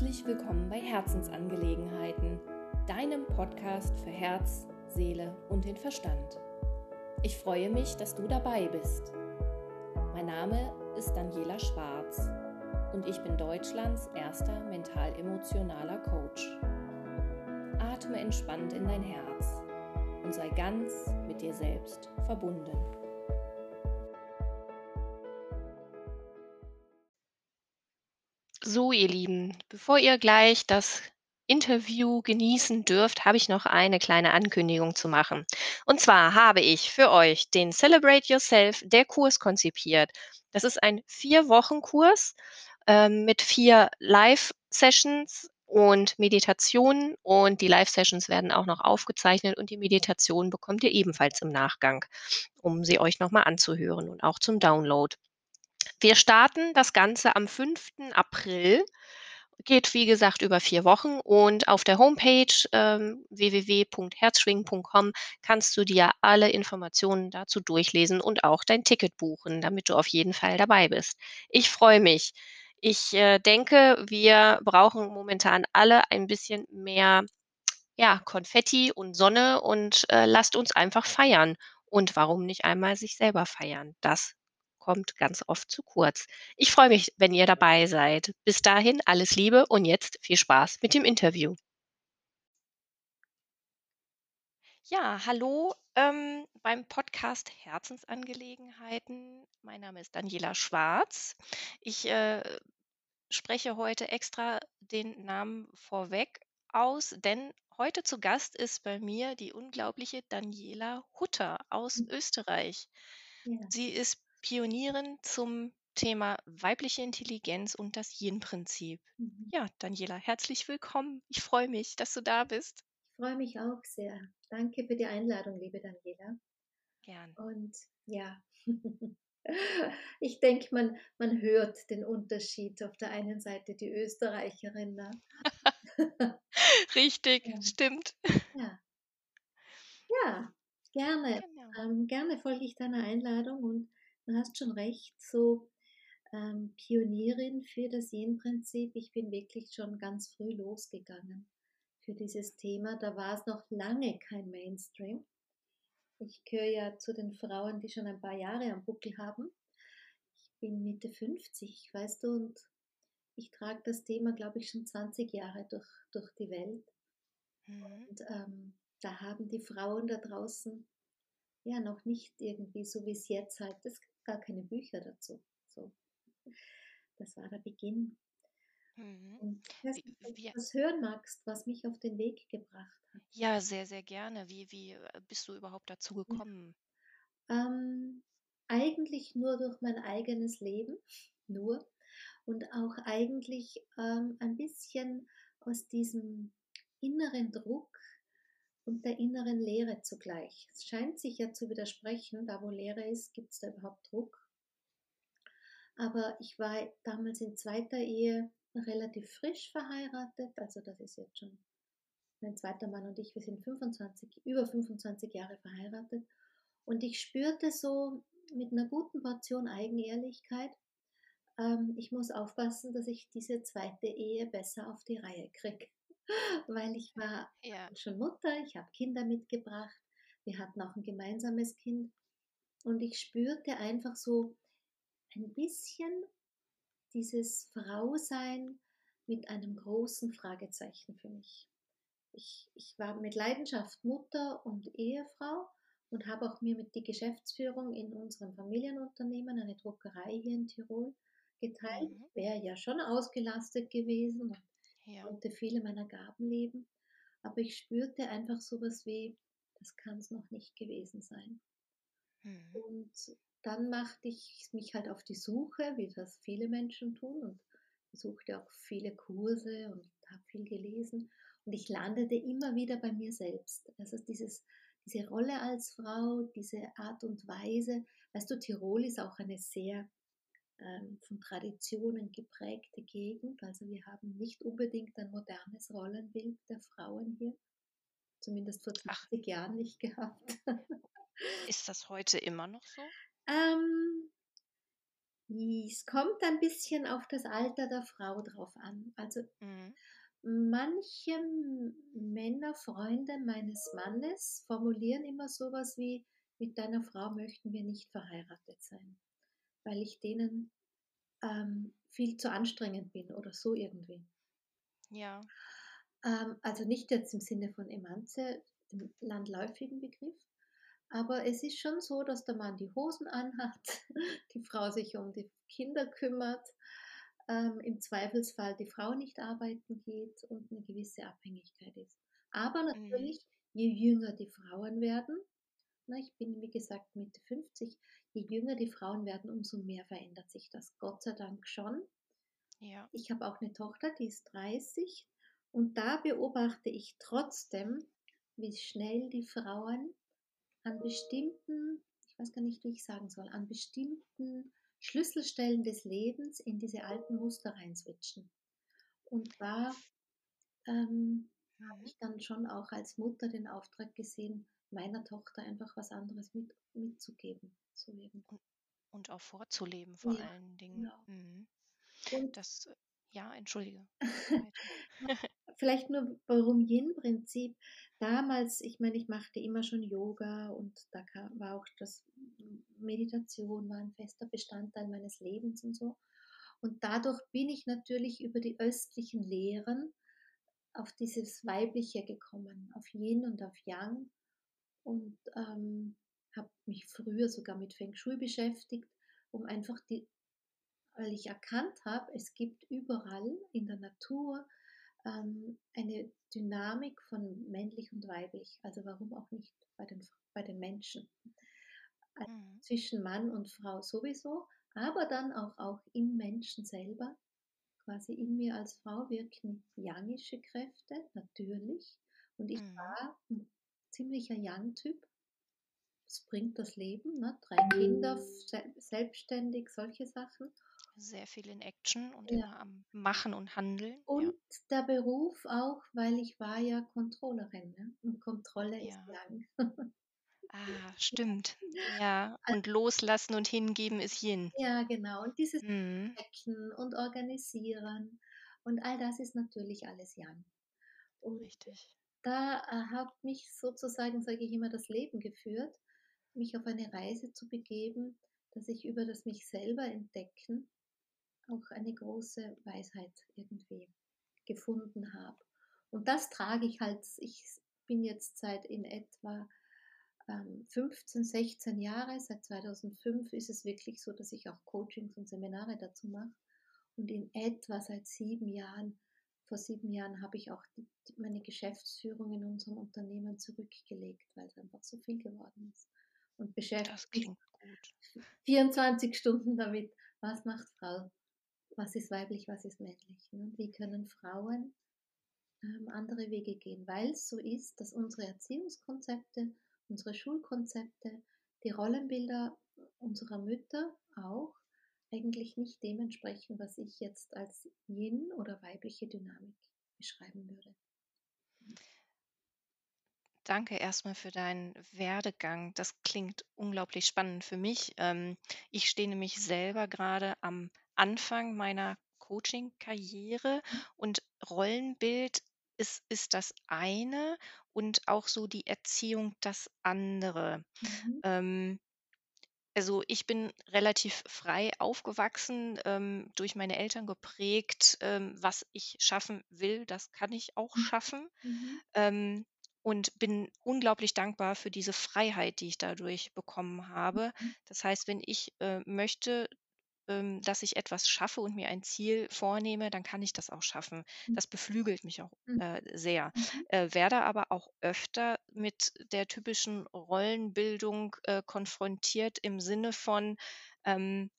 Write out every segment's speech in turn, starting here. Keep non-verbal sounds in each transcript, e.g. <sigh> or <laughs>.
Herzlich willkommen bei Herzensangelegenheiten, deinem Podcast für Herz, Seele und den Verstand. Ich freue mich, dass du dabei bist. Mein Name ist Daniela Schwarz und ich bin Deutschlands erster mental-emotionaler Coach. Atme entspannt in dein Herz und sei ganz mit dir selbst verbunden. So, ihr Lieben, bevor ihr gleich das Interview genießen dürft, habe ich noch eine kleine Ankündigung zu machen. Und zwar habe ich für euch den Celebrate Yourself, der Kurs konzipiert. Das ist ein Vier-Wochen-Kurs ähm, mit vier Live-Sessions und Meditationen. Und die Live-Sessions werden auch noch aufgezeichnet und die Meditation bekommt ihr ebenfalls im Nachgang, um sie euch nochmal anzuhören und auch zum Download. Wir starten das Ganze am 5. April. Geht, wie gesagt, über vier Wochen und auf der Homepage ähm, www.herzschwingen.com kannst du dir alle Informationen dazu durchlesen und auch dein Ticket buchen, damit du auf jeden Fall dabei bist. Ich freue mich. Ich äh, denke, wir brauchen momentan alle ein bisschen mehr ja, Konfetti und Sonne und äh, lasst uns einfach feiern. Und warum nicht einmal sich selber feiern? Das kommt ganz oft zu kurz. Ich freue mich, wenn ihr dabei seid. Bis dahin alles Liebe und jetzt viel Spaß mit dem Interview. Ja, hallo ähm, beim Podcast Herzensangelegenheiten. Mein Name ist Daniela Schwarz. Ich äh, spreche heute extra den Namen vorweg aus, denn heute zu Gast ist bei mir die unglaubliche Daniela Hutter aus Hm. Österreich. Ja. Sie ist Pionierin zum Thema weibliche Intelligenz und das Yin-Prinzip. Mhm. Ja, Daniela, herzlich willkommen. Ich freue mich, dass du da bist. Ich freue mich auch sehr. Danke für die Einladung, liebe Daniela. Gern. Und ja, <laughs> ich denke, man, man hört den Unterschied. Auf der einen Seite die Österreicherin. Ne? <laughs> Richtig, Ja. stimmt. Ja. ja, gerne. Genau. Ähm, gerne folge ich deiner Einladung und du hast schon recht, so ähm, Pionierin für das Yin-Prinzip. Ich bin wirklich schon ganz früh losgegangen für dieses Thema. Da war es noch lange kein Mainstream. Ich gehöre ja zu den Frauen, die schon ein paar Jahre am Buckel haben. Ich bin Mitte 50, weißt du, und ich trage das Thema, glaube ich, schon 20 Jahre durch, durch die Welt. Mhm. Und ähm, da haben die Frauen da draußen ja noch nicht irgendwie so wie es jetzt halt, gibt gar keine Bücher dazu. So. Das war der Beginn. Mhm. Und weiß Wie, das hören magst, was mich auf den Weg gebracht hat. ja, sehr, sehr gerne. Wie, wie äh, bist du überhaupt dazu Ja. gekommen? Ähm, eigentlich nur durch mein eigenes Leben, <laughs> nur. Und auch eigentlich ähm, ein bisschen aus diesem inneren Druck und der inneren Leere zugleich. Es scheint sich ja zu widersprechen, da wo Leere ist, gibt es da überhaupt Druck. Aber ich war damals in zweiter Ehe relativ frisch verheiratet, also das ist jetzt schon mein zweiter Mann und ich, wir sind 25, über 25 Jahre verheiratet. Und ich spürte so mit einer guten Portion Eigenehrlichkeit, ähm, ich muss aufpassen, dass ich diese zweite Ehe besser auf die Reihe kriege. Weil ich war Ja. schon Mutter, ich habe Kinder mitgebracht, wir hatten auch ein gemeinsames Kind. Und ich spürte einfach so ein bisschen dieses Frausein mit einem großen Fragezeichen für mich. Ich, ich war mit Leidenschaft Mutter und Ehefrau und habe auch mir mit die Geschäftsführung in unserem Familienunternehmen, eine Druckerei hier in Tirol, geteilt. Mhm. Wäre ja schon ausgelastet gewesen und Ja. konnte viele meiner Gaben leben. Aber ich spürte einfach sowas wie, das kann es noch nicht gewesen sein. Mhm. Und dann machte ich mich halt auf die Suche, wie das viele Menschen tun, und besuchte auch viele Kurse und habe viel gelesen. Und ich landete immer wieder bei mir selbst. Also dieses, diese Rolle als Frau, diese Art und Weise. Weißt du, Tirol ist auch eine sehr von Traditionen geprägte Gegend. Also wir haben nicht unbedingt ein modernes Rollenbild der Frauen hier. Zumindest vor Ach, 20 Jahren nicht gehabt. <laughs> ist das heute immer noch so? Ähm, Es kommt ein bisschen auf das Alter der Frau drauf an. Also Mhm. manche Männer, Freunde meines Mannes formulieren immer sowas wie, mit deiner Frau möchten wir nicht verheiratet sein, weil ich denen ähm, viel zu anstrengend bin oder so irgendwie. Ja. Ähm, also nicht jetzt im Sinne von Emanze, dem landläufigen Begriff, aber es ist schon so, dass der Mann die Hosen anhat, <laughs> die Frau sich um die Kinder kümmert, ähm, im Zweifelsfall die Frau nicht arbeiten geht und eine gewisse Abhängigkeit ist. Aber Mhm. natürlich, je jünger die Frauen werden, na, ich bin wie gesagt Mitte 50, je jünger die Frauen werden, umso mehr verändert sich das. Gott sei Dank schon. Ja. Ich habe auch eine Tochter, die ist 30 und da beobachte ich trotzdem, wie schnell die Frauen an bestimmten, ich weiß gar nicht, wie ich sagen soll, an bestimmten Schlüsselstellen des Lebens in diese alten Muster reinswitchen. Und da ähm, habe Mhm. ich dann schon auch als Mutter den Auftrag gesehen, meiner Tochter einfach was anderes mit, mitzugeben. So irgendwie. Und auch vorzuleben vor Ja, allen Dingen. genau. Mhm. Und Das, äh, ja, entschuldige. <laughs> <laughs> Vielleicht nur warum Yin-Prinzip. Damals, ich meine, ich machte immer schon Yoga und da kam, war auch das Meditation war ein fester Bestandteil meines Lebens und so. Und dadurch bin ich natürlich über die östlichen Lehren auf dieses Weibliche gekommen, auf Yin und auf Yang und ähm, habe mich früher sogar mit Feng Shui beschäftigt, um einfach die, weil ich erkannt habe, es gibt überall in der Natur ähm, eine Dynamik von männlich und weiblich. Also warum auch nicht bei den, bei den Menschen? Also Mhm. zwischen Mann und Frau sowieso, aber dann auch, auch im Menschen selber. Quasi in mir als Frau wirken yangische Kräfte, natürlich. Und ich Mhm. war ein ziemlicher Yang-Typ. Das bringt das Leben, ne? drei Kinder, se- selbstständig, solche Sachen. Sehr viel in Action und Ja. immer am Machen und Handeln. Ja. Und der Beruf auch, weil ich war ja Controllerin ne? und Kontrolle ist Ja. Yang. Ah, <laughs> stimmt. Ja. Und loslassen und hingeben ist Yin. Ja, genau. Und dieses Mhm. Und Organisieren und all das ist natürlich alles Yang. Und Richtig. Da äh, hat mich sozusagen, sage ich immer, das Leben geführt, mich auf eine Reise zu begeben, dass ich über das mich selber entdecken auch eine große Weisheit irgendwie gefunden habe. Und das trage ich halt, ich bin jetzt seit in etwa ähm, 15, 16 Jahre, seit 2005 ist es wirklich so, dass ich auch Coachings und Seminare dazu mache. Und in etwa seit sieben Jahren, vor sieben Jahren habe ich auch die, meine Geschäftsführung in unserem Unternehmen zurückgelegt, weil es einfach so viel geworden ist. Und beschäftigt mich klingt gut. 24 Stunden damit, was macht Frau, was ist weiblich, was ist männlich. ne? Und wie können Frauen ähm, andere Wege gehen, weil es so ist, dass unsere Erziehungskonzepte, unsere Schulkonzepte, die Rollenbilder unserer Mütter auch eigentlich nicht dementsprechend, was ich jetzt als Yin oder weibliche Dynamik beschreiben würde. Danke erstmal für deinen Werdegang. Das klingt unglaublich spannend für mich. Ähm, ich stehe nämlich selber gerade am Anfang meiner Coaching-Karriere und Rollenbild ist, ist das eine und auch so die Erziehung das andere. Mhm. Ähm, also ich bin relativ frei aufgewachsen, ähm, durch meine Eltern geprägt, ähm, was ich schaffen will, das kann ich auch schaffen. Mhm. Ähm, und bin unglaublich dankbar für diese Freiheit, die ich dadurch bekommen habe. Mhm. Das heißt, wenn ich äh, möchte, dass ich etwas schaffe und mir ein Ziel vornehme, dann kann ich das auch schaffen. Mhm. Das beflügelt mich auch Mhm. äh, sehr. Mhm. Äh, werde aber auch öfter mit der typischen Rollenbildung äh, konfrontiert im Sinne von, ähm,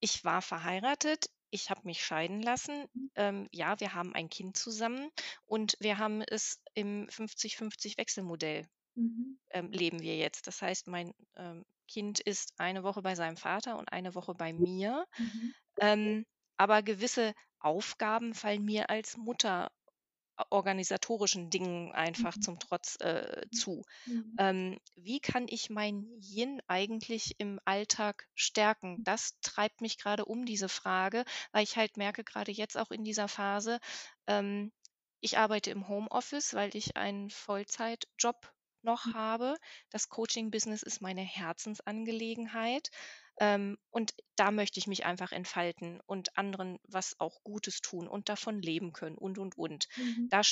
ich war verheiratet, ich habe mich scheiden lassen, Mhm. ähm, ja, wir haben ein Kind zusammen und wir haben es im 50-50 Wechselmodell Mhm. ähm, leben wir jetzt. Das heißt, mein ähm, Kind ist eine Woche bei seinem Vater und eine Woche bei mir. Mhm. Ähm, aber gewisse Aufgaben fallen mir als Mutter organisatorischen Dingen einfach Mhm. zum Trotz äh, zu. Mhm. Ähm, wie kann ich mein Yin eigentlich im Alltag stärken? Das treibt mich gerade um, diese Frage, weil ich halt merke, gerade jetzt auch in dieser Phase, ähm, ich arbeite im Homeoffice, weil ich einen Vollzeitjob noch habe. Das Coaching-Business ist meine Herzensangelegenheit. Ähm, und da möchte ich mich einfach entfalten und anderen was auch Gutes tun und davon leben können und, und, und. Mhm. Da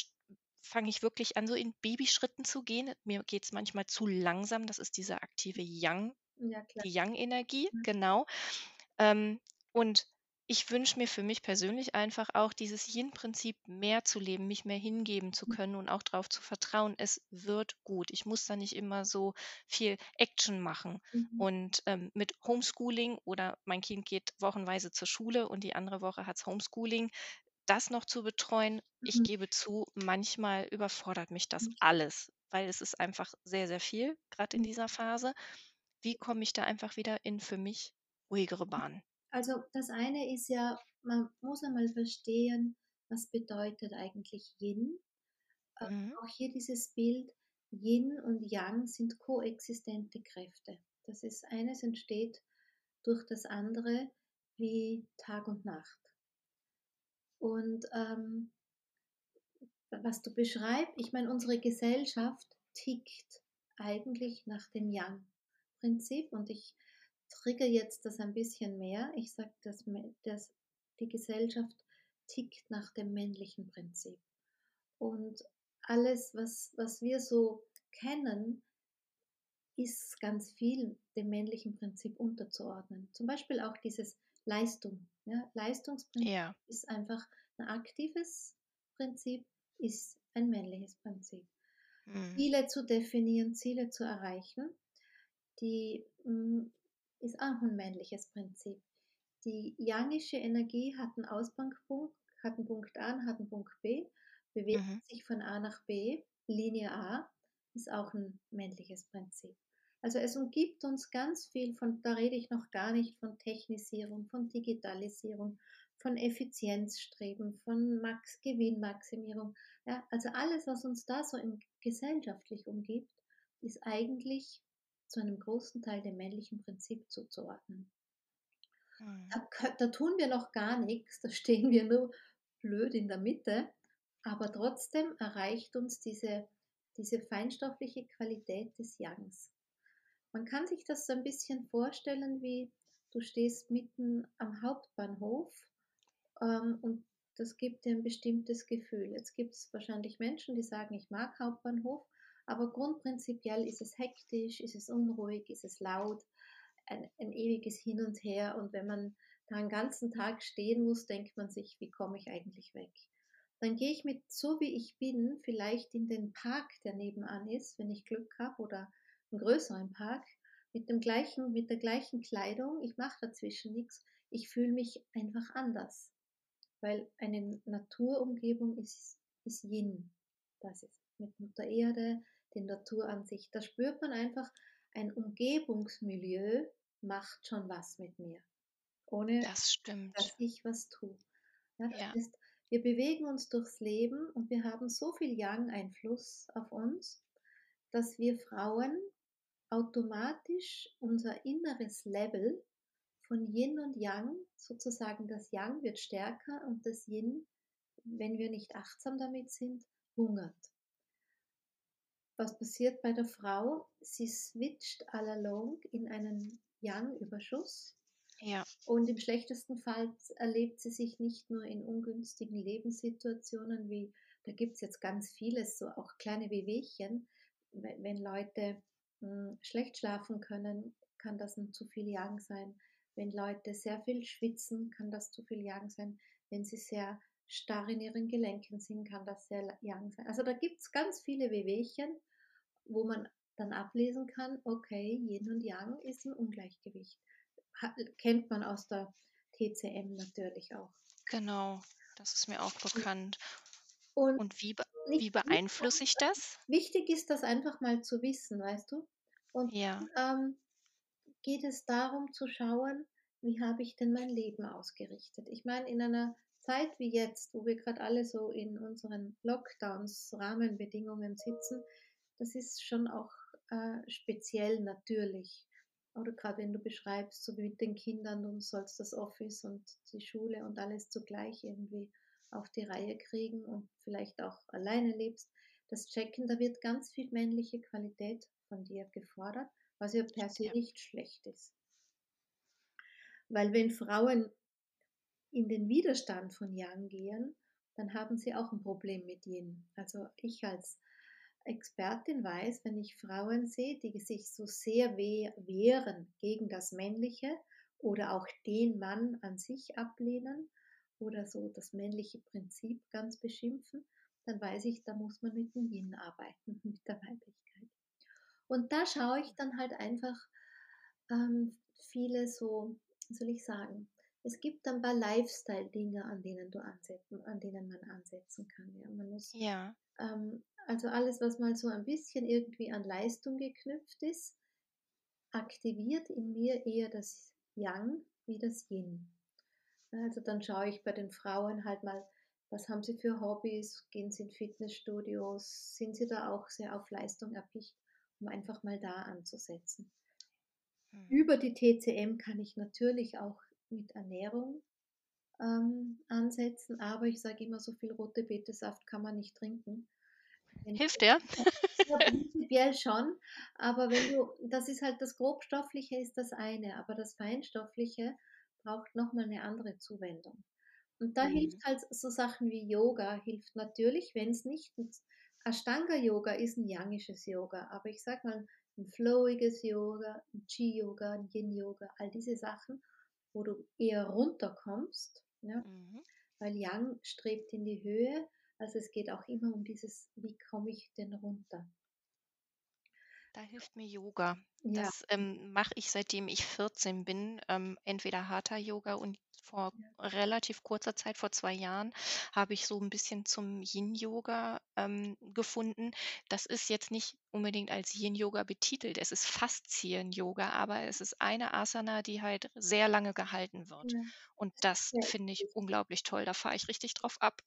fange ich wirklich an, so in Babyschritten zu gehen. Mir geht es manchmal zu langsam. Das ist diese aktive Yang, Ja, die Yang-Energie, Mhm. genau. Ähm, und ich wünsche mir für mich persönlich einfach auch dieses Yin-Prinzip mehr zu leben, mich mehr hingeben zu Mhm. können und auch darauf zu vertrauen, es wird gut. Ich muss da nicht immer so viel Action machen. Mhm. Und ähm, mit Homeschooling oder mein Kind geht wochenweise zur Schule und die andere Woche hat es Homeschooling, das noch zu betreuen, ich Mhm. gebe zu, manchmal überfordert mich das Mhm. alles, weil es ist einfach sehr, sehr viel, gerade in Mhm. dieser Phase. Wie komme ich da einfach wieder in für mich ruhigere Bahnen? Also das eine ist ja, man muss einmal verstehen, was bedeutet eigentlich Yin. Äh, Mhm. Auch hier dieses Bild, Yin und Yang sind koexistente Kräfte. Das ist eines entsteht durch das andere wie Tag und Nacht. Und ähm, was du beschreibst, ich meine, unsere Gesellschaft tickt eigentlich nach dem Yang-Prinzip und ich trigger jetzt das ein bisschen mehr. Ich sage, dass, dass die Gesellschaft tickt nach dem männlichen Prinzip. Und alles, was, was wir so kennen, ist ganz viel dem männlichen Prinzip unterzuordnen. Zum Beispiel auch dieses Leistung. Ja? Leistungsprinzip Ja. ist einfach ein aktives Prinzip, ist ein männliches Prinzip. Mhm. Ziele zu definieren, Ziele zu erreichen, die mh, ist auch ein männliches Prinzip. Die yangische Energie hat einen Ausgangspunkt, hat einen Punkt A und hat einen Punkt B, bewegt Mhm. sich von A nach B, Linie A, ist auch ein männliches Prinzip. Also es umgibt uns ganz viel von, da rede ich noch gar nicht von Technisierung, von Digitalisierung, von Effizienzstreben, von Max Gewinnmaximierung. Ja, also alles, was uns da so im, gesellschaftlich umgibt, ist eigentlich zu einem großen Teil dem männlichen Prinzip zuzuordnen. Mhm. Da, da tun wir noch gar nichts, da stehen wir nur blöd in der Mitte, aber trotzdem erreicht uns diese, diese feinstoffliche Qualität des Yangs. Man kann sich das so ein bisschen vorstellen, wie du stehst mitten am Hauptbahnhof ähm, und das gibt dir ein bestimmtes Gefühl. Jetzt gibt es wahrscheinlich Menschen, die sagen, ich mag Hauptbahnhof, aber grundprinzipiell ist es hektisch, ist es unruhig, ist es laut, ein, ein ewiges Hin und Her. Und wenn man da einen ganzen Tag stehen muss, denkt man sich, wie komme ich eigentlich weg? Dann gehe ich mit so wie ich bin vielleicht in den Park, der nebenan ist, wenn ich Glück habe, oder einen größeren Park, mit, dem gleichen, mit der gleichen Kleidung. Ich mache dazwischen nichts. Ich fühle mich einfach anders. Weil eine Naturumgebung ist, ist Yin. Das ist mit Mutter Erde, die Natur an sich. Da spürt man einfach, ein Umgebungsmilieu macht schon was mit mir. Ohne Das stimmt. dass ich was tue. Ja, das Ja. heißt, wir bewegen uns durchs Leben und wir haben so viel Yang-Einfluss auf uns, dass wir Frauen automatisch unser inneres Level von Yin und Yang, sozusagen das Yang wird stärker und das Yin, wenn wir nicht achtsam damit sind, hungert. Was passiert bei der Frau? Sie switcht all along in einen Yang-Überschuss Ja. und im schlechtesten Fall erlebt sie sich nicht nur in ungünstigen Lebenssituationen, wie da gibt es jetzt ganz vieles, so auch kleine Wehwehchen. Wenn, wenn Leute mh, schlecht schlafen können, kann das ein zu viel Yang sein. Wenn Leute sehr viel schwitzen, kann das zu viel Yang sein. Wenn sie sehr starr in ihren Gelenken sind, kann das sehr Yang sein. Also da gibt es ganz viele Wehwehchen, wo man dann ablesen kann, okay, Yin und Yang ist ein Ungleichgewicht kennt man aus der TCM natürlich auch. Genau, das ist mir auch bekannt. Und, Und wie, be wie beeinflusse ich das? Wichtig ist das einfach mal zu wissen, weißt du? Und Ja. ähm, geht es darum zu schauen, wie habe ich denn mein Leben ausgerichtet? Ich meine, in einer Zeit wie jetzt, wo wir gerade alle so in unseren Lockdowns, Rahmenbedingungen sitzen, das ist schon auch äh, speziell natürlich. Oder gerade wenn du beschreibst, so wie mit den Kindern, du sollst das Office und die Schule und alles zugleich irgendwie auf die Reihe kriegen und vielleicht auch alleine lebst. Das Checken, da wird ganz viel männliche Qualität von dir gefordert, was ja per se nicht schlecht ist. Weil wenn Frauen in den Widerstand von Yang gehen, dann haben sie auch ein Problem mit Yin. Also ich als Expertin weiß, wenn ich Frauen sehe, die sich so sehr wehren gegen das Männliche oder auch den Mann an sich ablehnen oder so das männliche Prinzip ganz beschimpfen, dann weiß ich, da muss man mit dem Yin arbeiten, <laughs> mit der Weiblichkeit. Und da schaue ich dann halt einfach ähm, viele so, soll ich sagen, es gibt ein paar Lifestyle-Dinge, an denen du ansetzen, an denen man ansetzen kann. Ja. Man muss, ja. Ähm, also alles, was mal so ein bisschen irgendwie an Leistung geknüpft ist, aktiviert in mir eher das Yang wie das Yin. Also dann schaue ich bei den Frauen halt mal, was haben sie für Hobbys, gehen sie in Fitnessstudios, sind sie da auch sehr auf Leistung erpicht, um einfach mal da anzusetzen. Mhm. Über die TCM kann ich natürlich auch mit Ernährung ähm, ansetzen, aber ich sage immer, so viel rote Betesaft kann man nicht trinken. Wenn Hilft der? <laughs> Ja, prinzipiell schon, aber wenn du, das ist halt das Grobstoffliche ist das eine, aber das Feinstoffliche braucht nochmal eine andere Zuwendung. Und da mhm. hilft halt so Sachen wie Yoga, hilft natürlich, wenn es nicht, Ashtanga-Yoga ist ein yangisches Yoga, aber ich sag mal, ein flowiges Yoga, ein Chi-Yoga, ein Yin-Yoga, all diese Sachen wo du eher runterkommst, ja? Mhm. weil Yang strebt in die Höhe. Also es geht auch immer um dieses, wie komme ich denn runter? Da hilft mir Yoga. Ja. Das ähm, mache ich seitdem ich 14 bin. Ähm, entweder Hatha Yoga und vor ja. relativ kurzer Zeit, vor zwei Jahren, habe ich so ein bisschen zum Yin-Yoga ähm, gefunden. Das ist jetzt nicht unbedingt als Yin-Yoga betitelt. Es ist Faszien-Yoga, aber es ist eine Asana, die halt sehr lange gehalten wird. Ja. Und das ja. finde ich unglaublich toll. Da fahre ich richtig drauf ab.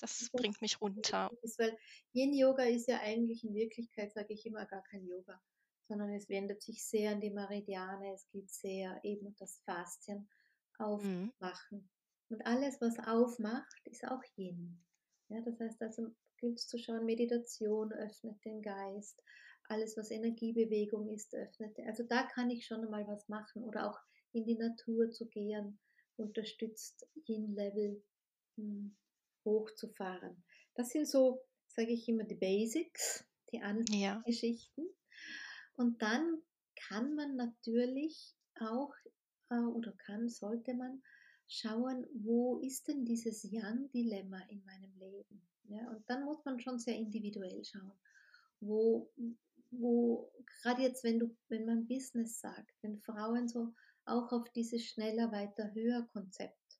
Das, das bringt mich runter. Ist, weil Yin-Yoga ist ja eigentlich in Wirklichkeit, sage ich immer, gar kein Yoga sondern es wendet sich sehr an die Meridiane, es geht sehr eben um das Faszien. Aufmachen. Mhm. Und alles, was aufmacht, ist auch Yin. Ja, das heißt also, gilt zu schauen, Meditation öffnet den Geist, alles, was Energiebewegung ist, öffnet. Also da kann ich schon mal was machen oder auch in die Natur zu gehen, unterstützt Yin-Level hm, hochzufahren. Das sind so, sage ich immer, die Basics, die anderen ja. Geschichten. Und dann kann man natürlich auch oder kann, sollte man schauen, wo ist denn dieses Yang-Dilemma in meinem Leben? Ja, und dann muss man schon sehr individuell schauen, wo, wo gerade jetzt, wenn du, wenn man Business sagt, wenn Frauen so auch auf dieses schneller, weiter, höher Konzept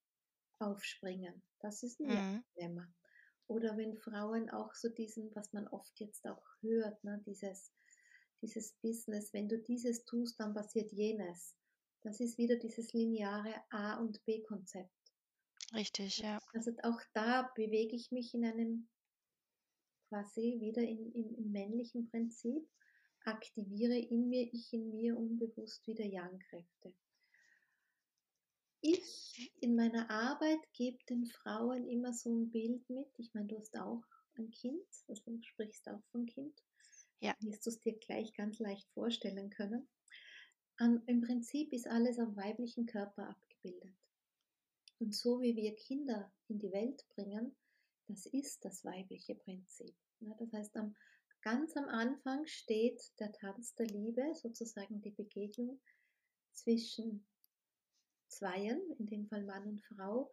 aufspringen, das ist ein mhm. Dilemma. Oder wenn Frauen auch so diesen, was man oft jetzt auch hört, ne, dieses, dieses Business, wenn du dieses tust, dann passiert jenes. Das ist wieder dieses lineare A- und B-Konzept. Richtig, ja. Also auch da bewege ich mich in einem quasi wieder in, in, im männlichen Prinzip, aktiviere in mir, ich in mir unbewusst wieder Yang-Kräfte. Ich in meiner Arbeit gebe den Frauen immer so ein Bild mit. Ich meine, du hast auch ein Kind, also du sprichst auch vom Kind. Ja. Wirst du es dir gleich ganz leicht vorstellen können. An, Im Prinzip ist alles am weiblichen Körper abgebildet. Und so wie wir Kinder in die Welt bringen, das ist das weibliche Prinzip. Ja, das heißt, am, ganz am Anfang steht der Tanz der Liebe, sozusagen die Begegnung zwischen Zweien, in dem Fall Mann und Frau.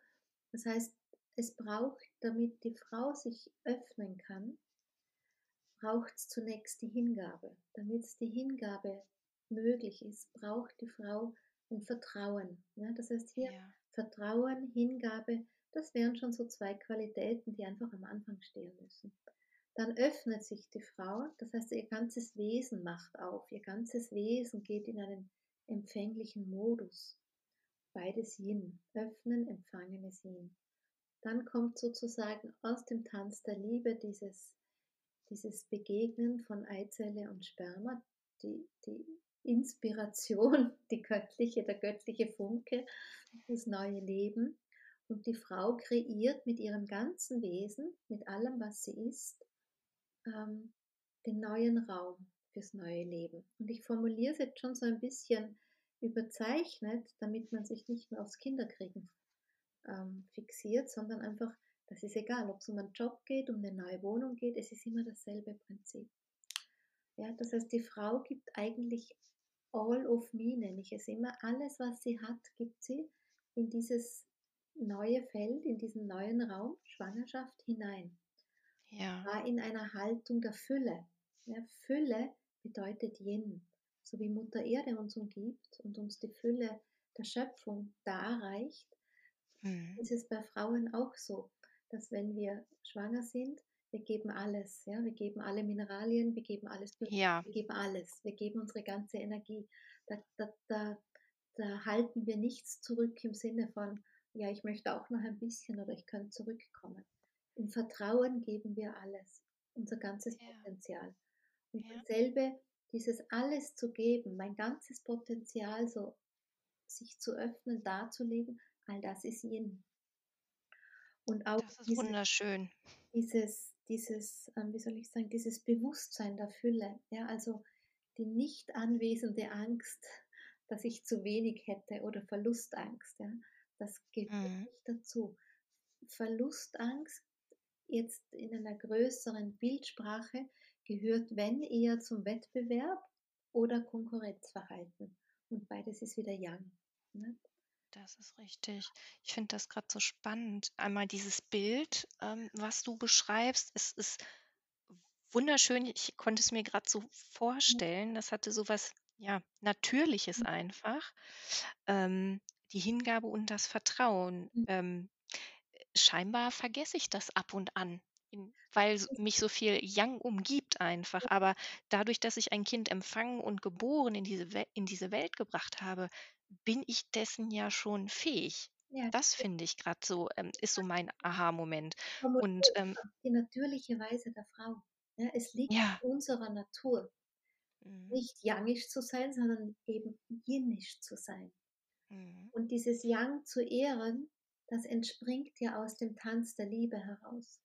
Das heißt, es braucht, damit die Frau sich öffnen kann, braucht es zunächst die Hingabe. Damit es die Hingabe möglich ist, braucht die Frau ein Vertrauen. Ja, das heißt hier ja. Vertrauen, Hingabe, das wären schon so zwei Qualitäten, die einfach am Anfang stehen müssen. Dann öffnet sich die Frau, das heißt ihr ganzes Wesen macht auf, ihr ganzes Wesen geht in einen empfänglichen Modus. Beides Yin, öffnen, empfangenes Yin. dann kommt sozusagen aus dem Tanz der Liebe dieses, dieses Begegnen von Eizelle und Sperma, die, die Inspiration, <laughs> die göttliche, der göttliche Funke, das neue Leben. Und die Frau kreiert mit ihrem ganzen Wesen, mit allem, was sie ist, ähm, den neuen Raum fürs neue Leben. Und ich formuliere es jetzt schon so ein bisschen überzeichnet, damit man sich nicht nur aufs Kinderkriegen ähm, fixiert, sondern einfach, das ist egal, ob es um einen Job geht, um eine neue Wohnung geht, es ist immer dasselbe Prinzip. Ja, das heißt, die Frau gibt eigentlich all of me, nenne ich es immer. Alles, was sie hat, gibt sie in dieses neue Feld, in diesen neuen Raum, Schwangerschaft hinein. Ja. War in einer Haltung der Fülle. Ja, Fülle bedeutet Yin. So wie Mutter Erde uns umgibt und uns die Fülle der Schöpfung darreicht, Mhm. ist es bei Frauen auch so, dass wenn wir schwanger sind, wir geben alles, ja, wir geben alle Mineralien, wir geben alles, Ja. wir geben alles, wir geben unsere ganze Energie. Da, da, da, da halten wir nichts zurück im Sinne von, ja, ich möchte auch noch ein bisschen oder ich könnte zurückkommen. Im Vertrauen geben wir alles, unser ganzes Ja. Potenzial. Und Ja. dasselbe, dieses alles zu geben, mein ganzes Potenzial so sich zu öffnen, darzulegen, all das ist Yin. Und auch Das ist diese, wunderschön. dieses, dieses, ähm, wie soll ich sagen, dieses Bewusstsein der Fülle, ja, also die nicht anwesende Angst, <laughs> dass ich zu wenig hätte oder Verlustangst, ja, das gehört Mhm. nicht dazu. Verlustangst jetzt in einer größeren Bildsprache gehört, wenn eher zum Wettbewerb oder Konkurrenzverhalten. Und beides ist wieder Yang. Ne? Das ist richtig. Ich finde das gerade so spannend. Einmal dieses Bild, ähm, was du beschreibst, es ist wunderschön. Ich konnte es mir gerade so vorstellen. Das hatte so was, ja, Natürliches einfach. Ähm, die Hingabe und das Vertrauen. Mhm. Ähm, scheinbar vergesse ich das ab und an, weil mich so viel Yang umgibt einfach. Aber dadurch, dass ich ein Kind empfangen und geboren in diese, Wel in diese Welt gebracht habe, bin ich dessen ja schon fähig. Ja, Das finde ich gerade so, ähm, ist so mein Aha-Moment. Und ähm, die natürliche Weise der Frau. Ja, es liegt ja, in unserer Natur, mhm, nicht yangisch zu sein, sondern eben yinisch zu sein. mhm, Und dieses Yang zu ehren, das entspringt ja aus dem Tanz der Liebe heraus,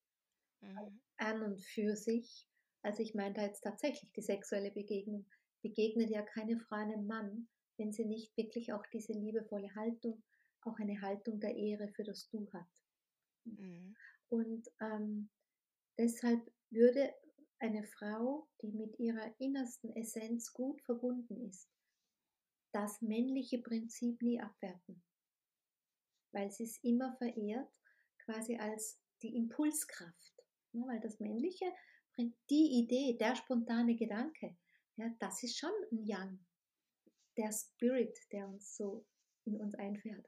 mhm, an und für sich. Also ich meine da jetzt tatsächlich die sexuelle Begegnung. Begegnet ja keine Frau einem Mann, wenn sie nicht wirklich auch diese liebevolle Haltung, auch eine Haltung der Ehre für das Du hat. mhm, Und ähm, deshalb würde eine Frau, die mit ihrer innersten Essenz gut verbunden ist, das männliche Prinzip nie abwerten, weil sie es immer verehrt, quasi als die Impulskraft. Ja, weil das männliche bringt die Idee, der spontane Gedanke, ja, das ist schon ein Yang, der Spirit, der uns so in uns einfährt.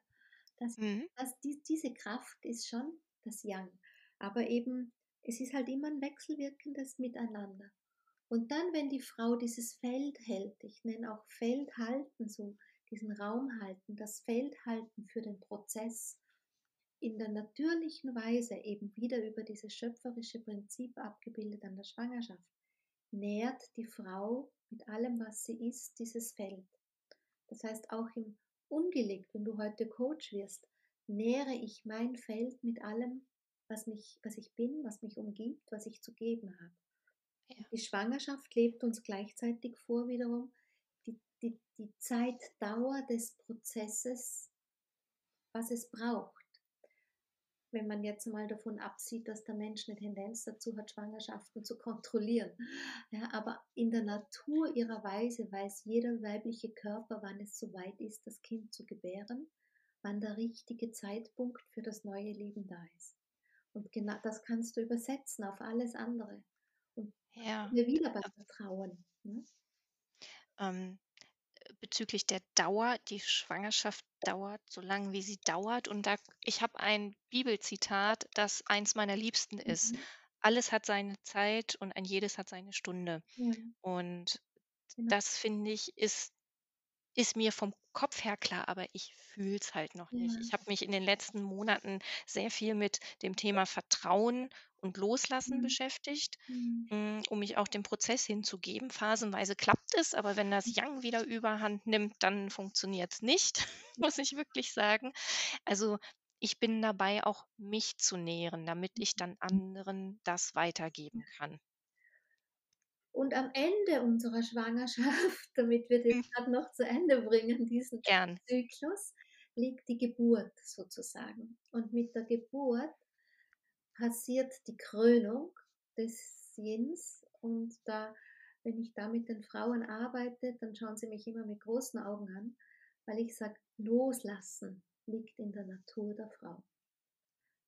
Das, mhm, das, die, diese Kraft ist schon das Yang. Aber eben, es ist halt immer ein wechselwirkendes Miteinander. Und dann, wenn die Frau dieses Feld hält, ich nenne auch Feld halten, so diesen Raum halten, das Feld halten für den Prozess, in der natürlichen Weise eben wieder über dieses schöpferische Prinzip abgebildet an der Schwangerschaft, nährt die Frau mit allem, was sie ist, dieses Feld. Das heißt, auch im Ungelegt, wenn du heute Coach wirst, nähere ich mein Feld mit allem, was, mich, was ich bin, was mich umgibt, was ich zu geben habe. ja, Die Schwangerschaft lebt uns gleichzeitig vor wiederum die, die, die Zeitdauer des Prozesses, was es braucht. Wenn man jetzt mal davon absieht, dass der Mensch eine Tendenz dazu hat, Schwangerschaften zu kontrollieren. Ja, aber in der Natur ihrer Weise weiß jeder weibliche Körper, wann es soweit ist, das Kind zu gebären, wann der richtige Zeitpunkt für das neue Leben da ist. Und genau das kannst du übersetzen auf alles andere. Und ja. wir wieder beim Vertrauen. Ne? Ähm, bezüglich der Dauer, die Schwangerschaft dauert so lange, wie sie dauert. Und da, ich habe ein Bibelzitat, das eins meiner Liebsten ist. Mhm. Alles hat seine Zeit und ein jedes hat seine Stunde. Ja, Und genau. das finde ich ist, ist mir vom Kopf her klar, aber ich fühle es halt noch nicht. Ich habe mich in den letzten Monaten sehr viel mit dem Thema Vertrauen und Loslassen Mhm. beschäftigt, Mhm. hm, um mich auch dem Prozess hinzugeben. Phasenweise klappt es, aber wenn das Yang wieder Überhand nimmt, dann funktioniert's nicht, <laughs> muss ich wirklich sagen. Also, ich bin dabei, auch mich zu nähren, damit ich dann anderen das weitergeben kann. Und am Ende unserer Schwangerschaft, <laughs> damit wir den Hm. grad noch zu Ende bringen, diesen Gern. Zyklus, liegt die Geburt sozusagen. Und mit der Geburt passiert die Krönung des Yins. Und da wenn ich da mit den Frauen arbeite, dann schauen sie mich immer mit großen Augen an, weil ich sage: „Loslassen liegt in der Natur der Frau.“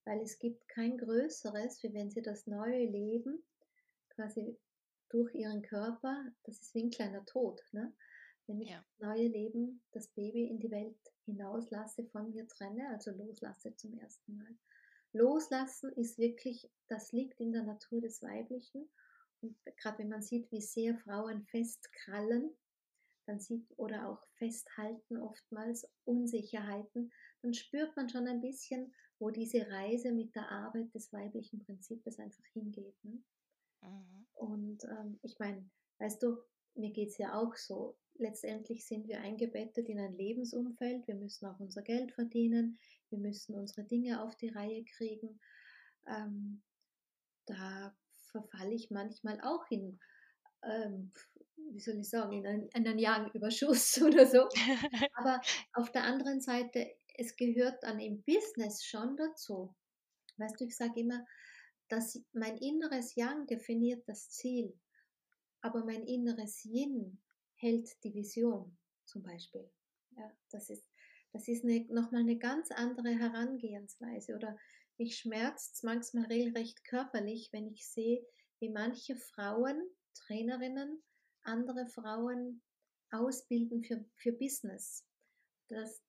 Weil es gibt kein Größeres, wie wenn sie das neue Leben quasi durch ihren Körper das ist wie 'n kleiner Tod, ne? Wenn ich Ja. das neue Leben, das Baby in die Welt hinauslasse, von mir trenne, also loslasse zum ersten Mal. Loslassen ist wirklich das liegt in der Natur des Weiblichen. Und grad wenn man sieht, wie sehr Frauen festkrallen, dann sieht oder auch festhalten oftmals Unsicherheiten, dann spürt man schon ein bisschen, wo diese Reise mit der Arbeit des weiblichen Prinzips einfach hingeht, ne? Mhm. Und, ähm, ich meine, weißt du, mir geht's ja auch so. Letztendlich sind wir eingebettet in ein Lebensumfeld. Wir müssen auch unser Geld verdienen. Wir müssen unsere Dinge auf die Reihe kriegen. Ähm, da verfalle ich manchmal auch in, ähm, wie soll ich sagen, in ein einen Yang-Überschuss <laughs> oder so. Aber <laughs> auf der anderen Seite, es gehört dann im Business schon dazu. Weißt du, ich sage immer, dass mein inneres Yang definiert das Ziel, aber mein inneres Yin hält die Vision zum Beispiel. Ja, das ist das ist 'ne noch mal 'ne ganz andere Herangehensweise. Oder mich schmerzt's manchmal regelrecht körperlich, wenn ich sehe, wie manche Frauen, Trainerinnen, andere Frauen ausbilden für für Business. Das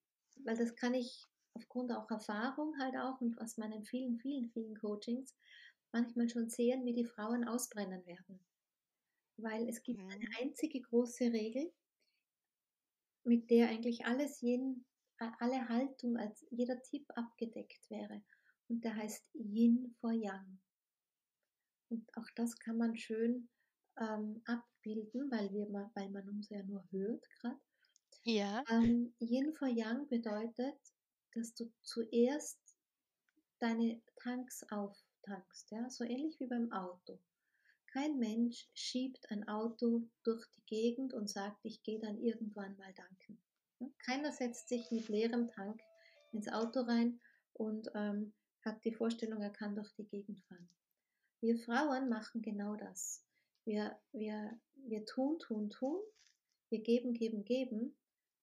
weil das kann ich aufgrund auch Erfahrung halt auch und aus meinen vielen, vielen, vielen Coachings manchmal schon sehen, wie die Frauen ausbrennen werden. Weil es gibt eine Mhm. einzige große Regel mit der eigentlich alles a alle Haltung als jeder Tipp abgedeckt wäre. Und der heißt Yin vor Yang. Und auch das kann man schön, ähm, abbilden, weil wir weil man uns ja nur hört grad. Ja. Ähm, Yin vor Yang bedeutet, dass du zuerst deine Tanks auftankst, ja, so ähnlich wie beim Auto. Kein Mensch schiebt ein Auto durch die Gegend und sagt: „Ich gehe dann irgendwann mal tanken.“ Ne? Keiner setzt sich mit leerem Tank ins Auto rein und, ähm, hat die Vorstellung, er kann durch die Gegend fahren. Wir Frauen machen genau das. Wir wir wir tun, tun, tun. Wir geben, geben, geben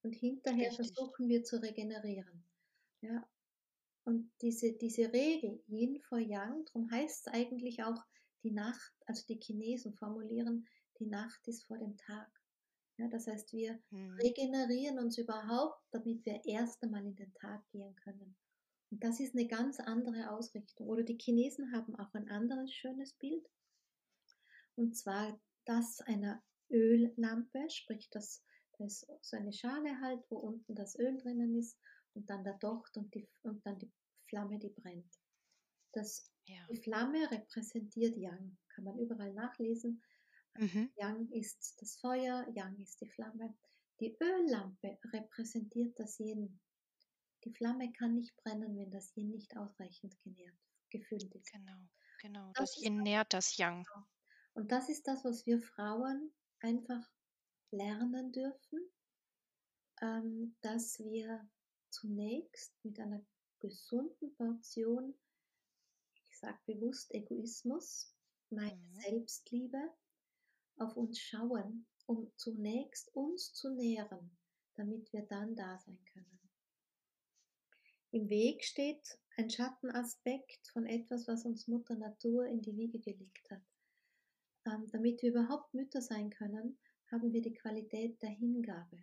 und hinterher Richtig. versuchen wir zu regenerieren. Ja? Und diese diese Regel Yin vor Yang, drum heißt's eigentlich auch die Nacht also die Chinesen formulieren: „Die Nacht ist vor dem Tag.“ Ja, das heißt, wir Mhm. regenerieren uns überhaupt, damit wir erst einmal in den Tag gehen können. Und das ist 'ne ganz andere Ausrichtung. Oder die Chinesen haben auch ein anderes schönes Bild. Und zwar das einer Öllampe, sprich das da ist so eine Schale halt, wo unten das Öl drinnen ist und dann der Docht und die und dann die Flamme, die brennt. Das Ja. die Flamme repräsentiert Yang, kann man überall nachlesen. Mhm. Yang ist das Feuer, Yang ist die Flamme. Die Öllampe repräsentiert das Yin. Die Flamme kann nicht brennen, wenn das Yin nicht ausreichend genährt gefüllt ist. Genau, genau. Das Das Yin nährt das Yang. Genau. Und das ist das, was wir Frauen einfach lernen dürfen ähm, dass wir zunächst mit einer gesunden Portion, ich sage bewusst Egoismus, meine Mhm. Selbstliebe, auf uns schauen, um zunächst uns zu nähren, damit wir dann da sein können. Im Weg steht ein Schattenaspekt von etwas, was uns Mutter Natur in die Wiege gelegt hat. Ähm, damit wir überhaupt Mütter sein können, haben wir die Qualität der Hingabe.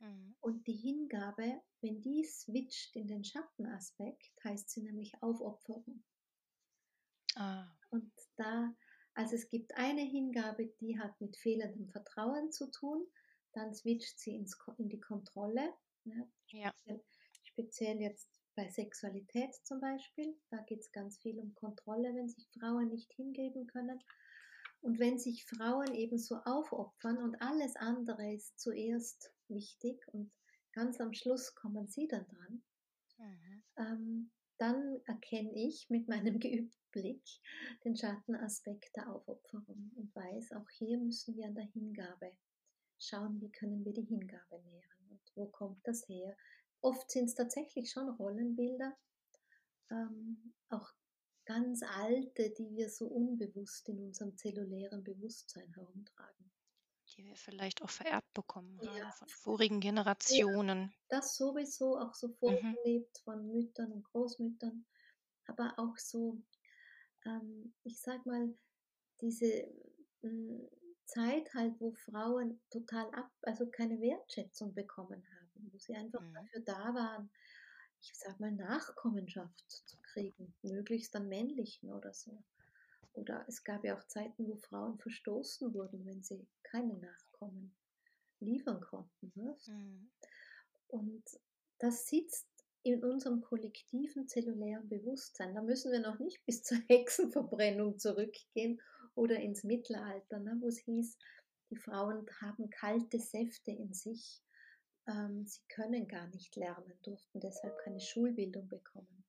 Mhm. Und die Hingabe, wenn die switcht in den Schattenaspekt, heißt sie nämlich Aufopferung. Ah. Und da also es gibt eine Hingabe, die hat mit fehlendem Vertrauen zu tun, dann switcht sie ins, in die Kontrolle. Ja, Ja. speziell, speziell jetzt bei Sexualität zum Beispiel, da geht es ganz viel um Kontrolle, wenn sich Frauen nicht hingeben können. Und wenn sich Frauen eben so aufopfern und alles andere ist zuerst wichtig und ganz am Schluss kommen sie dann dran, Mhm. ähm, dann erkenne ich mit meinem <laughs> geübten Blick den Schattenaspekt der Aufopferung und weiß, auch hier müssen wir an der Hingabe schauen, wie können wir die Hingabe nähren und wo kommt das her. Oft sind es tatsächlich schon Rollenbilder, ähm, auch ganz alte, die wir so unbewusst in unserem zellulären Bewusstsein herumtragen. Die wir vielleicht auch vererbt bekommen Ja. haben von vorigen Generationen. Das sowieso auch so Mhm. vorgelebt von Müttern und Großmüttern, aber auch so, ähm, ich sag mal, diese mm, Zeit halt, wo Frauen total ab, also keine Wertschätzung bekommen haben, wo sie einfach Mhm. dafür da waren, ich sag mal, Nachkommenschaft zu kriegen, möglichst an männlichen oder so. Oder es gab ja auch Zeiten, wo Frauen verstoßen wurden, wenn sie keine Nachkommen liefern konnten. Ne? Mhm. Und das sitzt in unserem kollektiven zellulären Bewusstsein. Da müssen wir noch nicht bis zur <laughs> Hexenverbrennung zurückgehen oder ins Mittelalter, ne, wo es hieß, die Frauen haben kalte Säfte in sich. Ähm, sie können gar nicht lernen, durften deshalb keine Schulbildung bekommen.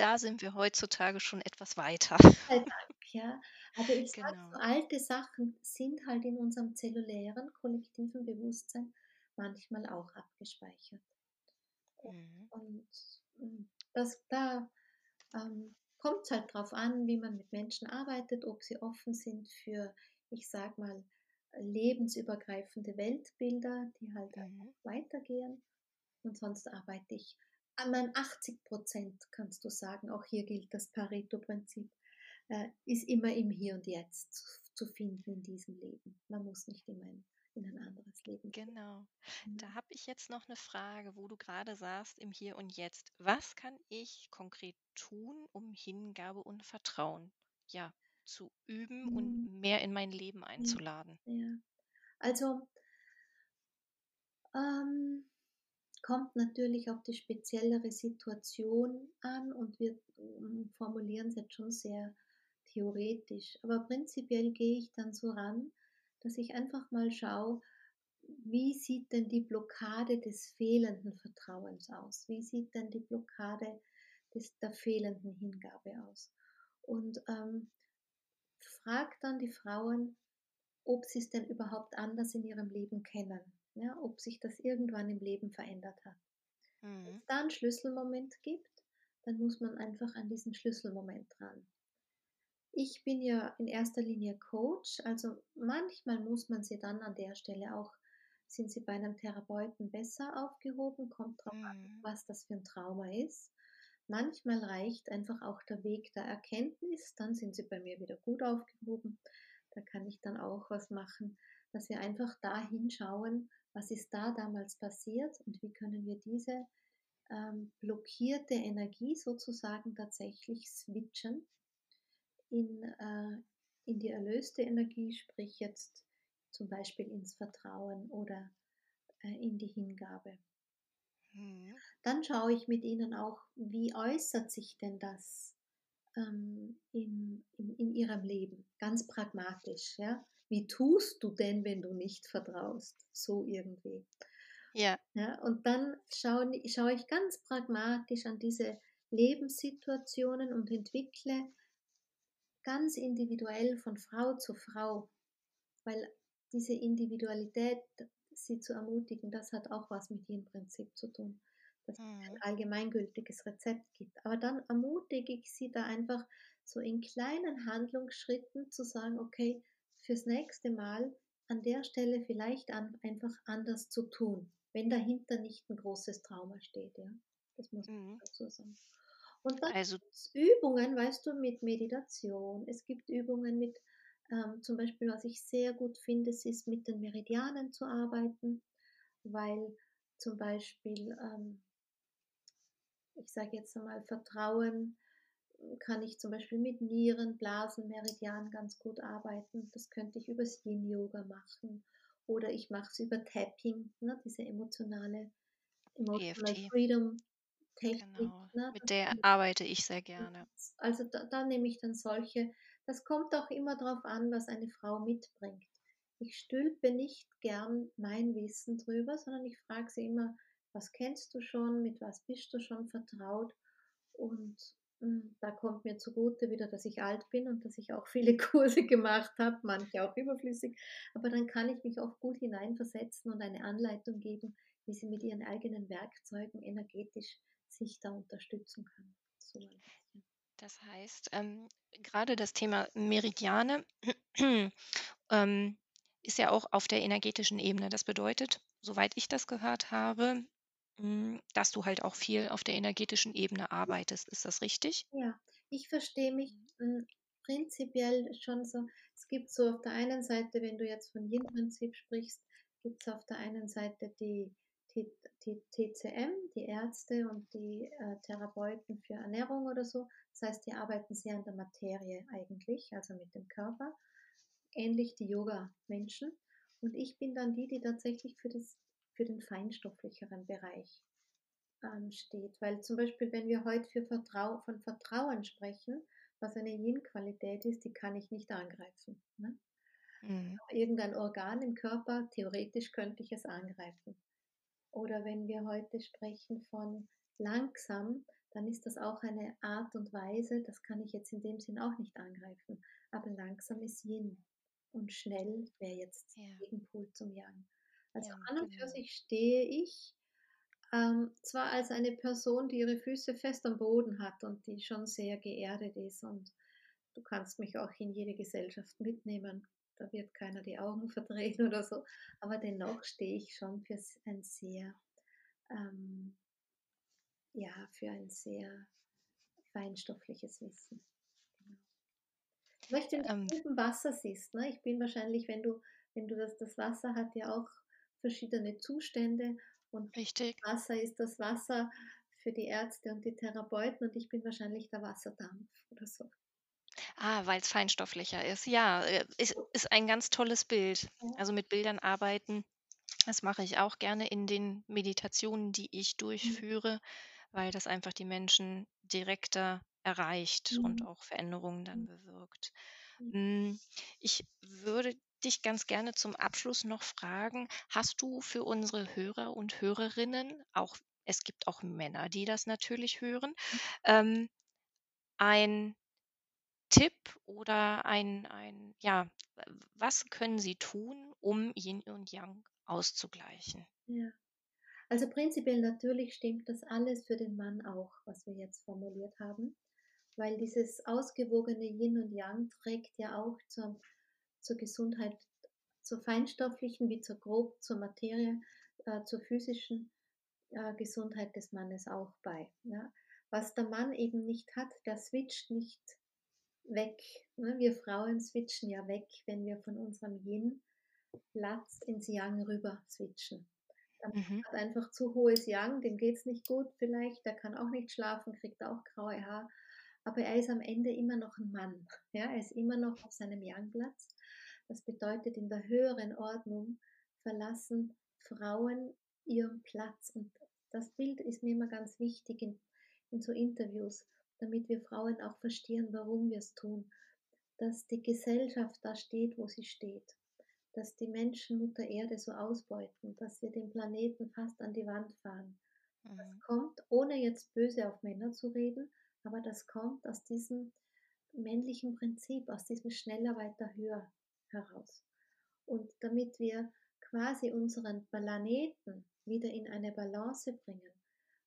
Da sind wir heutzutage schon etwas weiter. Dank, ja. Aber ich sage, Genau. so alte Sachen sind halt in unserem zellulären kollektiven Bewusstsein manchmal auch abgespeichert. Mhm. Und mm, das, da ähm, kommt es halt drauf an, wie man mit Menschen arbeitet, ob sie offen sind für, ich sag mal, lebensübergreifende Weltbilder, die halt Mhm. weitergehen. Und sonst arbeite ich an meinen 80 Prozent, kannst du sagen, auch hier gilt das Pareto-Prinzip, äh, ist immer im Hier und Jetzt zu, zu finden in diesem Leben. Man muss nicht immer in, in ein anderes Leben gehen. Genau. Mhm. Da habe ich jetzt noch eine Frage, wo du gerade sagst, im Hier und Jetzt. Was kann ich konkret tun, um Hingabe und Vertrauen ja zu üben Mhm. und mehr in mein Leben einzuladen? Ja, also ähm, kommt natürlich auf die speziellere Situation an und wir ähm, formulieren es jetzt schon sehr theoretisch. Aber prinzipiell gehe ich dann so ran, dass ich einfach mal schaue, wie sieht denn die Blockade des fehlenden Vertrauens aus? Wie sieht denn die Blockade des, der fehlenden Hingabe aus? Und ähm, frag dann die Frauen, ob sie es denn überhaupt anders in ihrem Leben kennen, ja, ob sich das irgendwann im Leben verändert hat. Wenn Mhm. es da einen Schlüsselmoment gibt, dann muss man einfach an diesen Schlüsselmoment dran. Ich bin ja in erster Linie Coach, also manchmal muss man sie dann an der Stelle auch, sind sie bei einem Therapeuten besser aufgehoben, kommt drauf an, Mhm. was das für ein Trauma ist. Manchmal reicht einfach auch der Weg der Erkenntnis, dann sind sie bei mir wieder gut aufgehoben. Da kann ich dann auch was machen, dass wir einfach da hinschauen, was ist da damals passiert und wie können wir diese ähm, blockierte Energie sozusagen tatsächlich switchen in, äh, in die erlöste Energie, sprich jetzt zum Beispiel ins Vertrauen oder äh, in die Hingabe. Mhm. Dann schaue ich mit Ihnen auch, wie äußert sich denn das ähm, in, in, in Ihrem Leben, ganz pragmatisch. Ja? Wie tust du denn, wenn du nicht vertraust? So irgendwie. Ja. Ja, und dann schaue, schaue ich ganz pragmatisch an diese Lebenssituationen und entwickle ganz individuell von Frau zu Frau, weil diese Individualität, sie zu ermutigen, das hat auch was mit ihrem Prinzip zu tun, dass es Mhm. ein allgemeingültiges Rezept gibt. Aber dann ermutige ich sie da einfach so in kleinen Handlungsschritten zu sagen, okay, fürs nächste Mal an der Stelle vielleicht an, einfach anders zu tun, wenn dahinter nicht ein großes Trauma steht. Ja? Das muss man Mhm. dazu sagen. Und dann Also gibt's Übungen, weißt du, mit Meditation. Es gibt Übungen mit, ähm, zum Beispiel, was ich sehr gut finde, es ist mit den Meridianen zu arbeiten, weil zum Beispiel, ähm, ich sage jetzt einmal, Vertrauen kann ich zum Beispiel mit Nieren, Blasen, Meridian ganz gut arbeiten. Das könnte ich übers Yin-Yoga machen. Oder ich mache es über Tapping, ne, diese emotionale Emotional EFT. Freedom Technik. Genau. Ne, Mit der arbeite ich sehr gerne. also da, da nehme ich dann solche, das kommt auch immer darauf an, was eine Frau mitbringt. Ich stülpe nicht gern mein Wissen drüber, sondern ich frage sie immer, was kennst du schon, mit was bist du schon vertraut? Und da kommt mir zugute wieder, dass ich alt bin und dass ich auch viele <laughs> Kurse gemacht habe, manche auch überflüssig. Aber dann kann ich mich auch gut hineinversetzen und eine Anleitung geben, wie sie mit ihren eigenen Werkzeugen energetisch sich da unterstützen kann. So. Das heißt, ähm, gerade das Thema Meridiane <clears throat> ähm, ist ja auch auf der energetischen Ebene. Das bedeutet, soweit ich das gehört habe, dass du halt auch viel auf der energetischen Ebene arbeitest. Ist das richtig? Ja, ich verstehe mich mh, prinzipiell schon so. Es gibt so auf der einen Seite, wenn du jetzt von Yin-Prinzip sprichst, gibt es auf der einen Seite die, die, die TCM, die Ärzte und die äh, Therapeuten für Ernährung oder so. Das heißt, die arbeiten sehr an der Materie eigentlich, also mit dem Körper. Ähnlich die Yoga-Menschen. Und ich bin dann die, die tatsächlich für, das, für den feinstofflicheren Bereich ähm, steht. Weil zum Beispiel, wenn wir heute für Vertrau von Vertrauen sprechen, was eine Yin-Qualität ist, die kann ich nicht angreifen. Ne? Mhm. Irgendein Organ im Körper, theoretisch könnte ich es angreifen. Oder wenn wir heute sprechen von langsam, dann ist das auch eine Art und Weise, das kann ich jetzt in dem Sinn auch nicht angreifen. Aber langsam ist Yin und schnell wäre jetzt Ja. Gegenpol zum Yang. Also Ja, an und für genau. sich stehe ich ähm, zwar als eine Person, die ihre Füße fest am Boden hat und die schon sehr geerdet ist und du kannst mich auch in jede Gesellschaft mitnehmen. Da wird keiner die Augen <laughs> verdrehen oder so. Aber dennoch stehe ich schon für ein sehr, ähm, ja, für ein sehr feinstoffliches Wissen. Genau. Vielleicht wenn du Ähm, oben Wasser siehst, ne? Ich bin wahrscheinlich, wenn du, wenn du das, das Wasser hat ja auch verschiedene Zustände und richtig. Wasser ist das Wasser für die Ärzte und die Therapeuten und ich bin wahrscheinlich der Wasserdampf oder so. Ah, weil es feinstofflicher ist. Ja, äh, ist, ist ein ganz tolles Bild. Also mit Bildern arbeiten, das mache ich auch gerne in den Meditationen, die ich durchführe, weil das einfach die Menschen direkter erreicht und Mhm. auch Veränderungen dann Mhm. bewirkt. Mhm. Mm, Ich würde dich ganz gerne zum Abschluss noch fragen, hast du für unsere Hörer und Hörerinnen, auch es gibt auch Männer, die das natürlich hören, ähm, ein Tipp oder ein, ein, ja, was können Sie tun, um Yin und Yang auszugleichen? Ja. Also prinzipiell natürlich stimmt das alles für den Mann auch, was wir jetzt formuliert haben, weil dieses ausgewogene Yin und Yang trägt ja auch zur, zur Gesundheit, zur feinstofflichen wie zur grob, zur Materie, äh, zur physischen äh, Gesundheit des Mannes auch bei. Ja. Was der Mann eben nicht hat, der switcht nicht weg. Ne? Wir Frauen switchen ja weg, wenn wir von unserem Yin Platz ins Yang rüber switchen. Der Mann Mhm. hat einfach zu hohes Yang, dem geht es nicht gut vielleicht, der kann auch nicht schlafen, kriegt auch graue Haare, aber er ist am Ende immer noch ein Mann. Ja? Er ist immer noch auf seinem Yang-Platz. Das bedeutet, in der höheren Ordnung verlassen Frauen ihren Platz. Und das Bild ist mir immer ganz wichtig in, in so Interviews, damit wir Frauen auch verstehen, warum wir es tun. Dass die Gesellschaft da steht, wo sie steht dass die Menschen Mutter Erde so ausbeuten, dass wir den Planeten fast an die Wand fahren. Das Mhm. kommt, ohne jetzt böse auf Männer zu reden, aber das kommt aus diesem männlichen Prinzip, aus diesem schneller, weiter, höher heraus. Und damit wir quasi unseren Planeten wieder in eine Balance bringen,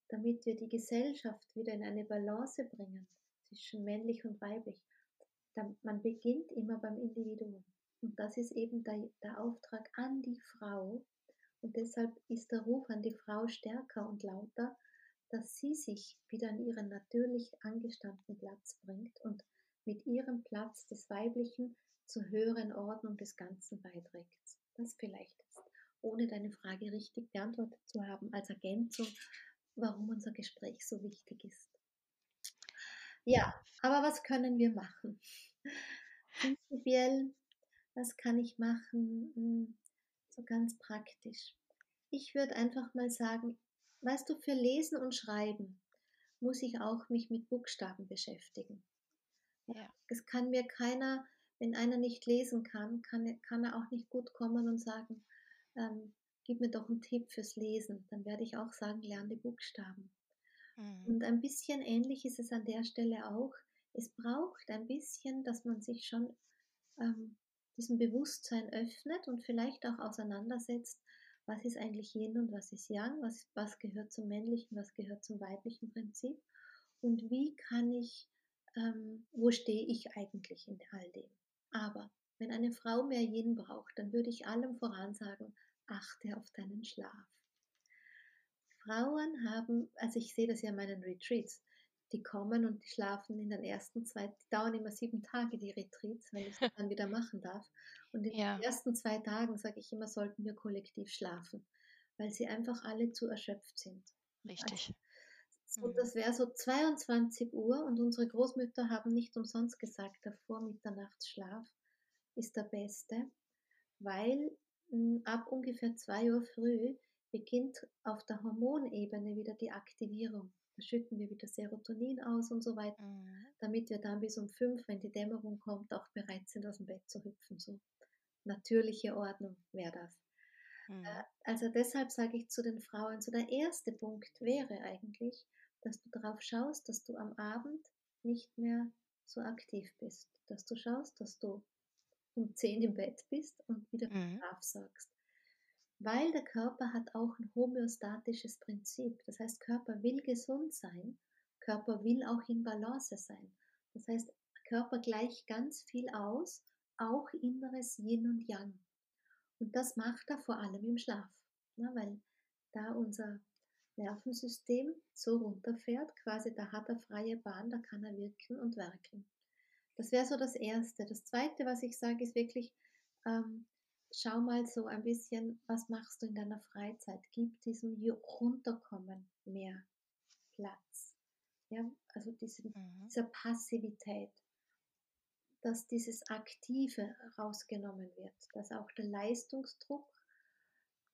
damit wir die Gesellschaft wieder in eine Balance bringen zwischen männlich und weiblich, man beginnt immer beim Individuum. Und das ist eben der, der Auftrag an die Frau. Und deshalb ist der Ruf an die Frau stärker und lauter, dass sie sich wieder an ihren natürlich angestammten Platz bringt und mit ihrem Platz des Weiblichen zur höheren Ordnung des Ganzen beiträgt. Das vielleicht ist, ohne deine Frage richtig beantwortet zu haben, als Ergänzung, warum unser Gespräch so wichtig ist. Ja, aber was können wir machen? Prinzipiell, was kann ich machen? Hm, so ganz praktisch. Ich würde einfach mal sagen, weißt du, für Lesen und Schreiben muss ich auch mich mit Buchstaben beschäftigen. Ja. Es kann mir keiner, wenn einer nicht lesen kann, kann, kann er auch nicht gut kommen und sagen, ähm, gib mir doch einen Tipp fürs Lesen. Dann werde ich auch sagen, lerne die Buchstaben. Mhm. Und ein bisschen ähnlich ist es an der Stelle auch. Es braucht ein bisschen, dass man sich schon ähm, diesem Bewusstsein öffnet und vielleicht auch auseinandersetzt, was ist eigentlich Yin und was ist Yang, was, was gehört zum männlichen, was gehört zum weiblichen Prinzip und wie kann ich, ähm, wo stehe ich eigentlich in all dem. Aber wenn eine Frau mehr Yin braucht, dann würde ich allem voran sagen, achte auf deinen Schlaf. Frauen haben, also ich sehe das ja in meinen Retreats, die kommen und die schlafen in den ersten zwei, die dauern immer sieben Tage, die Retreats, weil ich es dann wieder machen darf. Und in ja. den ersten zwei Tagen, sage ich immer, sollten wir kollektiv schlafen, weil sie einfach alle zu erschöpft sind. Richtig. Also, so, das wäre so 22 Uhr und unsere Großmütter haben nicht umsonst gesagt, der Vormitternachtsschlaf ist der beste, weil hm, ab ungefähr zwei Uhr früh beginnt auf der Hormonebene wieder die Aktivierung. Da schütten wir wieder Serotonin aus und so weiter, mhm. damit wir dann bis um fünf, wenn die Dämmerung kommt, auch bereit sind, aus dem Bett zu hüpfen. So natürliche Ordnung wäre das. Mhm. Äh, also deshalb sage ich zu den Frauen, so der erste Punkt wäre eigentlich, dass du darauf schaust, dass du am Abend nicht mehr so aktiv bist, dass du schaust, dass du um zehn im Bett bist und wieder mhm. Schlaf sorgst. Weil der Körper hat auch ein homöostatisches Prinzip. Das heißt, Körper will gesund sein, Körper will auch in Balance sein. Das heißt, Körper gleicht ganz viel aus, auch inneres Yin und Yang. Und das macht er vor allem im Schlaf, ne, weil da unser Nervensystem so runterfährt, quasi da hat er freie Bahn, da kann er wirken und werkeln. Das wäre so das Erste. Das Zweite, was ich sage, ist wirklich, ähm, schau mal so ein bisschen, was machst du in deiner Freizeit? Gib diesem Runterkommen mehr Platz. Ja, also diese, mhm. dieser Passivität, dass dieses Aktive rausgenommen wird, dass auch der Leistungsdruck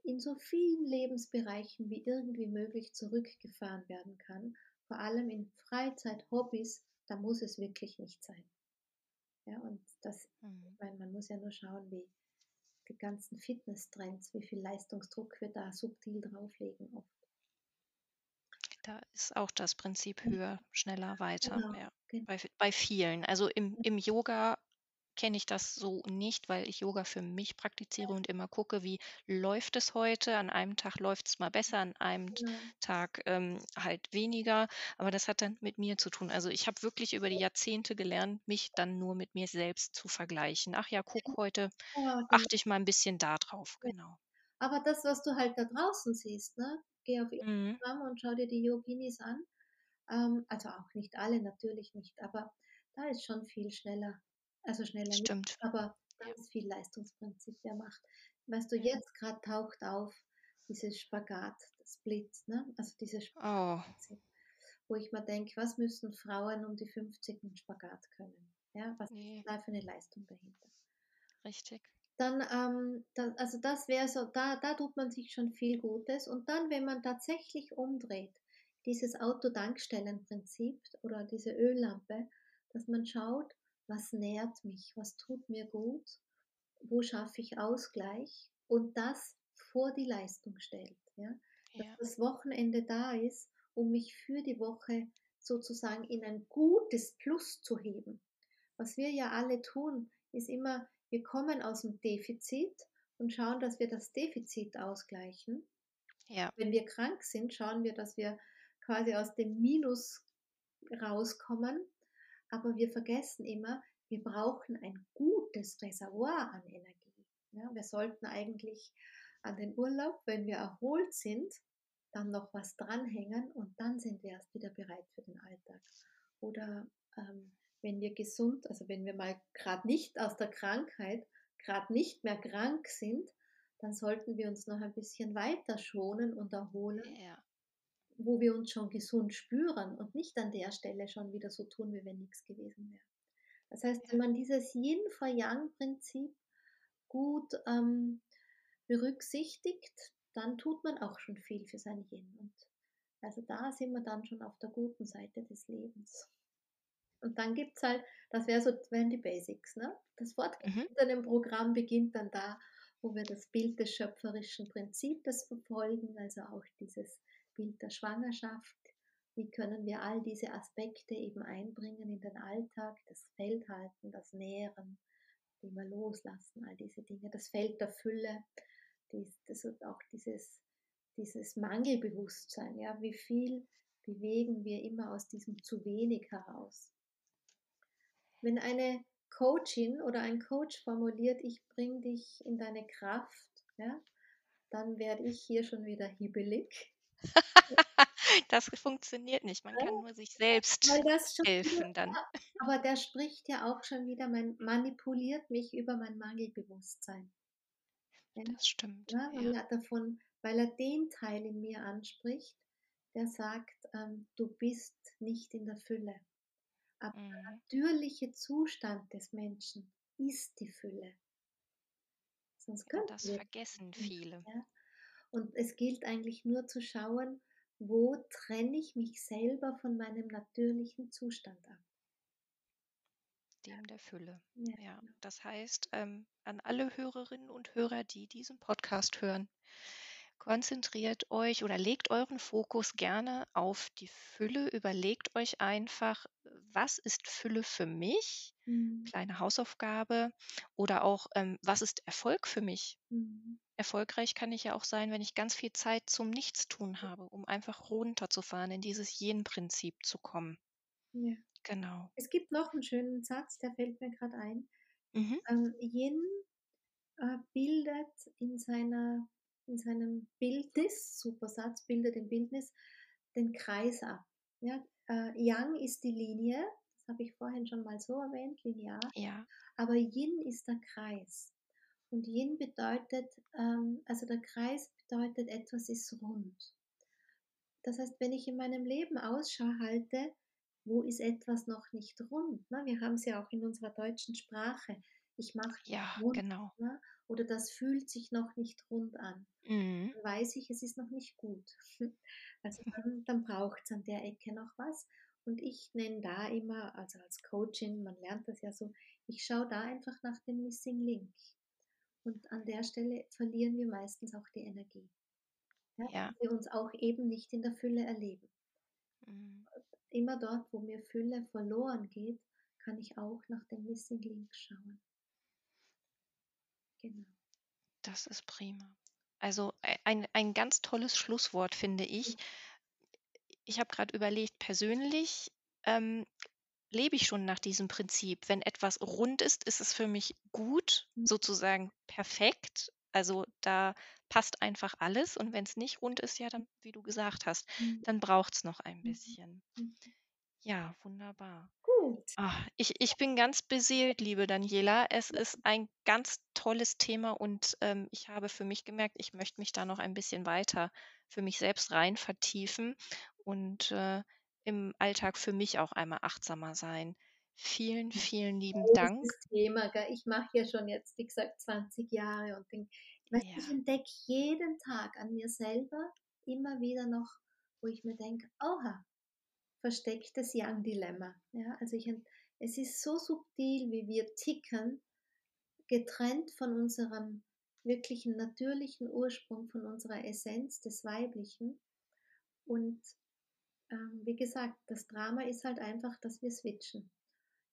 in so vielen Lebensbereichen wie irgendwie möglich zurückgefahren werden kann. Vor allem in Freizeit, Hobbys, da muss es wirklich nicht sein. Ja, und das, mhm. ich meine, man muss ja nur schauen, wie, die ganzen Fitness-Trends, wie viel Leistungsdruck wir da subtil drauflegen oft. Da ist auch das Prinzip höher, schneller, weiter. Genau, ja. genau. Bei, bei vielen. Also im, im Yoga kenne ich das so nicht, weil ich Yoga für mich praktiziere und immer gucke, wie läuft es heute. An einem Tag läuft es mal besser, an einem ja. Tag ähm, halt weniger. Aber das hat dann mit mir zu tun. Also ich habe wirklich über die Jahrzehnte gelernt, mich dann nur mit mir selbst zu vergleichen. Ach ja, guck, heute genau. achte ich mal ein bisschen da drauf. Genau. Aber das, was du halt da draußen siehst, ne? geh auf mhm. Instagram mhm. und schau dir die Yoginis an. Ähm, also auch nicht alle, natürlich nicht, aber da ist schon viel schneller also schneller Stimmt. nicht, aber ganz viel Leistungsprinzip, der macht. Weißt du, jetzt gerade taucht auf dieses Spagat, das Split, ne? also dieses Spagat, oh. wo ich mir denke, was müssen Frauen um die 50 einen Spagat können? Ja, was nee. ist da für eine Leistung dahinter? Richtig. Dann, ähm, da, also das wäre so, da, da tut man sich schon viel Gutes. Und dann, wenn man tatsächlich umdreht, dieses Autodankstellenprinzip oder diese Öllampe, dass man schaut, was nährt mich, was tut mir gut, wo schaffe ich Ausgleich und das vor die Leistung stellt. Ja? Dass ja. das Wochenende da ist, um mich für die Woche sozusagen in ein gutes Plus zu heben. Was wir ja alle tun, ist immer, wir kommen aus dem Defizit und schauen, dass wir das Defizit ausgleichen. Ja. Wenn wir krank sind, schauen wir, dass wir quasi aus dem Minus rauskommen aber wir vergessen immer, wir brauchen ein gutes Reservoir an Energie. Ja, wir sollten eigentlich an den Urlaub, wenn wir erholt sind, dann noch was dranhängen und dann sind wir erst wieder bereit für den Alltag. Oder ähm, wenn wir gesund, also wenn wir mal gerade nicht aus der Krankheit, gerade nicht mehr krank sind, dann sollten wir uns noch ein bisschen weiter schonen und erholen, ja. Wo wir uns schon gesund spüren und nicht an der Stelle schon wieder so tun, wie wenn nichts gewesen wäre. Das heißt, wenn man dieses Yin for Yang Prinzip gut ähm, berücksichtigt, dann tut man auch schon viel für sein Yin. Und also da sind wir dann schon auf der guten Seite des Lebens. Und dann gibt es halt, das wäre so, wären die Basics. Ne? Das fortgeschrittene mhm. Programm beginnt dann da, wo wir das Bild des schöpferischen Prinzips verfolgen, also auch dieses Bild der Schwangerschaft. Wie können wir all diese Aspekte eben einbringen in den Alltag, das Feldhalten, das Nähren, immer loslassen, all diese Dinge, das Feld der Fülle, das und auch dieses, dieses Mangelbewusstsein, ja, wie viel bewegen wir immer aus diesem zu wenig heraus. Wenn eine Coachin oder ein Coach formuliert, ich bringe dich in deine Kraft, ja, dann werde ich hier schon wieder hibbelig. <laughs> das funktioniert nicht. Man kann nur sich selbst helfen wieder, dann. Aber der spricht ja auch schon wieder, man manipuliert mich über mein Mangelbewusstsein. Ja? Das stimmt. Ja, weil. Er davon, weil er den Teil in mir anspricht, der sagt, ähm, du bist nicht in der Fülle. Aber mhm. der natürliche Zustand des Menschen ist die Fülle. Sonst ja, das vergessen viele. Ja? Und es gilt eigentlich nur zu schauen, wo trenne ich mich selber von meinem natürlichen Zustand ab. Dem der Fülle. Ja, ja. Das heißt, ähm, an alle Hörerinnen und Hörer, die diesen Podcast hören, konzentriert euch oder legt euren Fokus gerne auf die Fülle. Überlegt euch einfach, was ist Fülle für mich? Mhm. Kleine Hausaufgabe. Oder auch, ähm, was ist Erfolg für mich? Mhm. Erfolgreich kann ich ja auch sein, wenn ich ganz viel Zeit zum Nichtstun habe, um einfach runterzufahren, in dieses Jen-Prinzip zu kommen. Ja. Genau. Es gibt noch einen schönen Satz, der fällt mir gerade ein. Mhm. Ähm, Yin äh, bildet in, seiner, in seinem Bildnis, super Satz, bildet im Bildnis den Kreis ab. Ja? Äh, Yang ist die Linie, das habe ich vorhin schon mal so erwähnt, linear. Ja. Aber Yin ist der Kreis. Und Yin bedeutet, ähm, also der Kreis bedeutet, etwas ist rund. Das heißt, wenn ich in meinem Leben Ausschau halte, wo ist etwas noch nicht rund? Ne? Wir haben es ja auch in unserer deutschen Sprache. Ich mache ja, rund, genau. Ne? Oder das fühlt sich noch nicht rund an. Mhm. Dann weiß ich, es ist noch nicht gut. <laughs> Also <laughs> dann, dann braucht es an der Ecke noch was. Und ich nenne da immer, also als Coachin, man lernt das ja so, ich schaue da einfach nach dem Missing Link. Und an der Stelle verlieren wir meistens auch die Energie. Ja, ja. wir uns auch eben nicht in der Fülle erleben. Mhm. Immer dort, wo mir Fülle verloren geht, kann ich auch nach dem Missing Link schauen. Genau. Das ist prima. Also e, ein, ein ganz tolles Schlusswort, finde ich. Ich habe gerade überlegt, persönlich ähm, lebe ich schon nach diesem Prinzip. Wenn etwas rund ist, ist es für mich gut, mhm. sozusagen perfekt. Also da passt einfach alles. Und wenn es nicht rund ist, ja, dann, wie du gesagt hast, mhm. dann braucht es noch ein mhm. bisschen. Ja, wunderbar. Gut. Ach, ich, ich bin ganz beseelt, liebe Daniela. Es ist ein ganz tolles Thema und ähm, ich habe für mich gemerkt, ich möchte mich da noch ein bisschen weiter für mich selbst rein vertiefen. Und äh, im Alltag für mich auch einmal achtsamer sein. Vielen, vielen lieben oh, Dank. Thema, gell? Ich mache ja schon jetzt, wie gesagt, 20 Jahre und denk, ja. ich entdecke jeden Tag an mir selber immer wieder noch, wo ich mir denke, oha, verstecktes Young-Dilemma. Ja, also ich, es ist so subtil, wie wir ticken, getrennt von unserem wirklichen natürlichen Ursprung, von unserer Essenz des Weiblichen. Und ähm, wie gesagt, das Drama ist halt einfach, dass wir switchen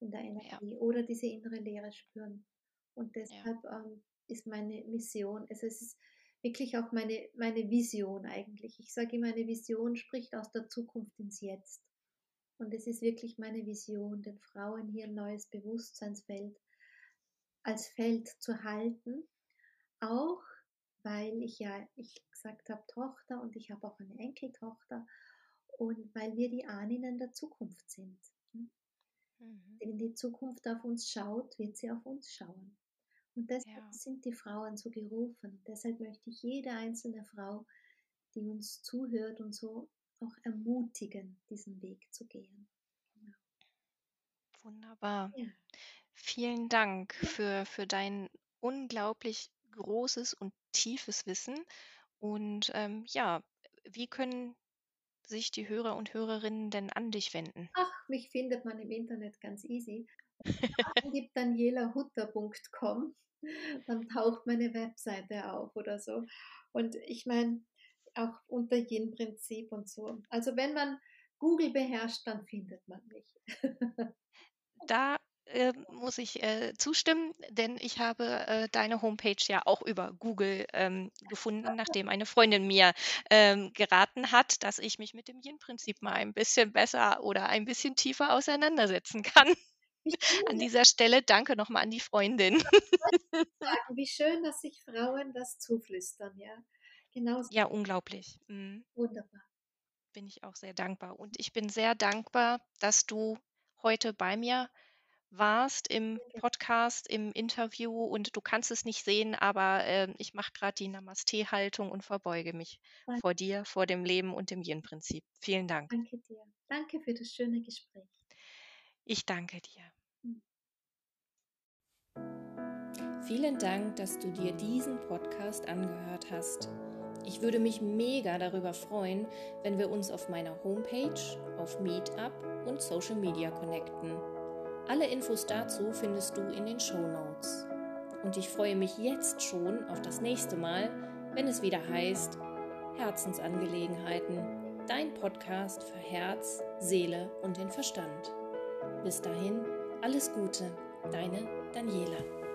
in der Energie ja. oder diese innere Leere spüren. Und deshalb ja. ähm, ist meine Mission, also es ist wirklich auch meine, meine Vision eigentlich. Ich sage immer, eine Vision spricht aus der Zukunft ins Jetzt. Und es ist wirklich meine Vision, den Frauen hier ein neues Bewusstseinsfeld als Feld zu halten. Auch weil ich ja, ich gesagt habe, Tochter und ich habe auch eine Enkeltochter und weil wir die Ahnen der Zukunft sind. Ne? Mhm. Wenn die Zukunft auf uns schaut, wird sie auf uns schauen. Und deshalb ja. sind die Frauen so gerufen. Deshalb möchte ich jede einzelne Frau, die uns zuhört und so auch ermutigen, diesen Weg zu gehen. Genau. Wunderbar. Ja. Vielen Dank für, für dein unglaublich großes und tiefes Wissen. Und ähm, ja, wie können sich die Hörer und Hörerinnen denn an dich wenden? Ach, mich findet man im Internet ganz easy. <laughs> gibt danielahutter.com, dann taucht meine Webseite auf oder so. Und ich meine, auch unter Yin-Prinzip und so. Also wenn man Google beherrscht, dann findet man mich. <laughs> da äh, muss ich äh, zustimmen, denn ich habe äh, deine Homepage ja auch über Google ähm, gefunden, nachdem eine Freundin mir ähm, geraten hat, dass ich mich mit dem Yin-Prinzip mal ein bisschen besser oder ein bisschen tiefer auseinandersetzen kann. <laughs> An dieser Stelle danke nochmal an die Freundin. <laughs> Wie schön, dass sich Frauen das zuflüstern, ja. Genau. Ja, unglaublich. Mhm. Wunderbar. Bin ich auch sehr dankbar. Und ich bin sehr dankbar, dass du heute bei mir warst im Podcast, im Interview und du kannst es nicht sehen, aber äh, ich mache gerade die Namaste-Haltung und verbeuge mich Danke. vor dir, vor dem Leben und dem Yin-Prinzip. Vielen Dank. Danke dir. Danke für das schöne Gespräch. Ich danke dir. Hm. Vielen Dank, dass du dir diesen Podcast angehört hast. Ich würde mich mega darüber freuen, wenn wir uns auf meiner Homepage, auf Meetup und Social Media connecten. Alle Infos dazu findest du in den Show Notes. Und ich freue mich jetzt schon auf das nächste Mal, wenn es wieder heißt Herzensangelegenheiten, dein Podcast für Herz, Seele und den Verstand. Bis dahin, alles Gute, deine Daniela.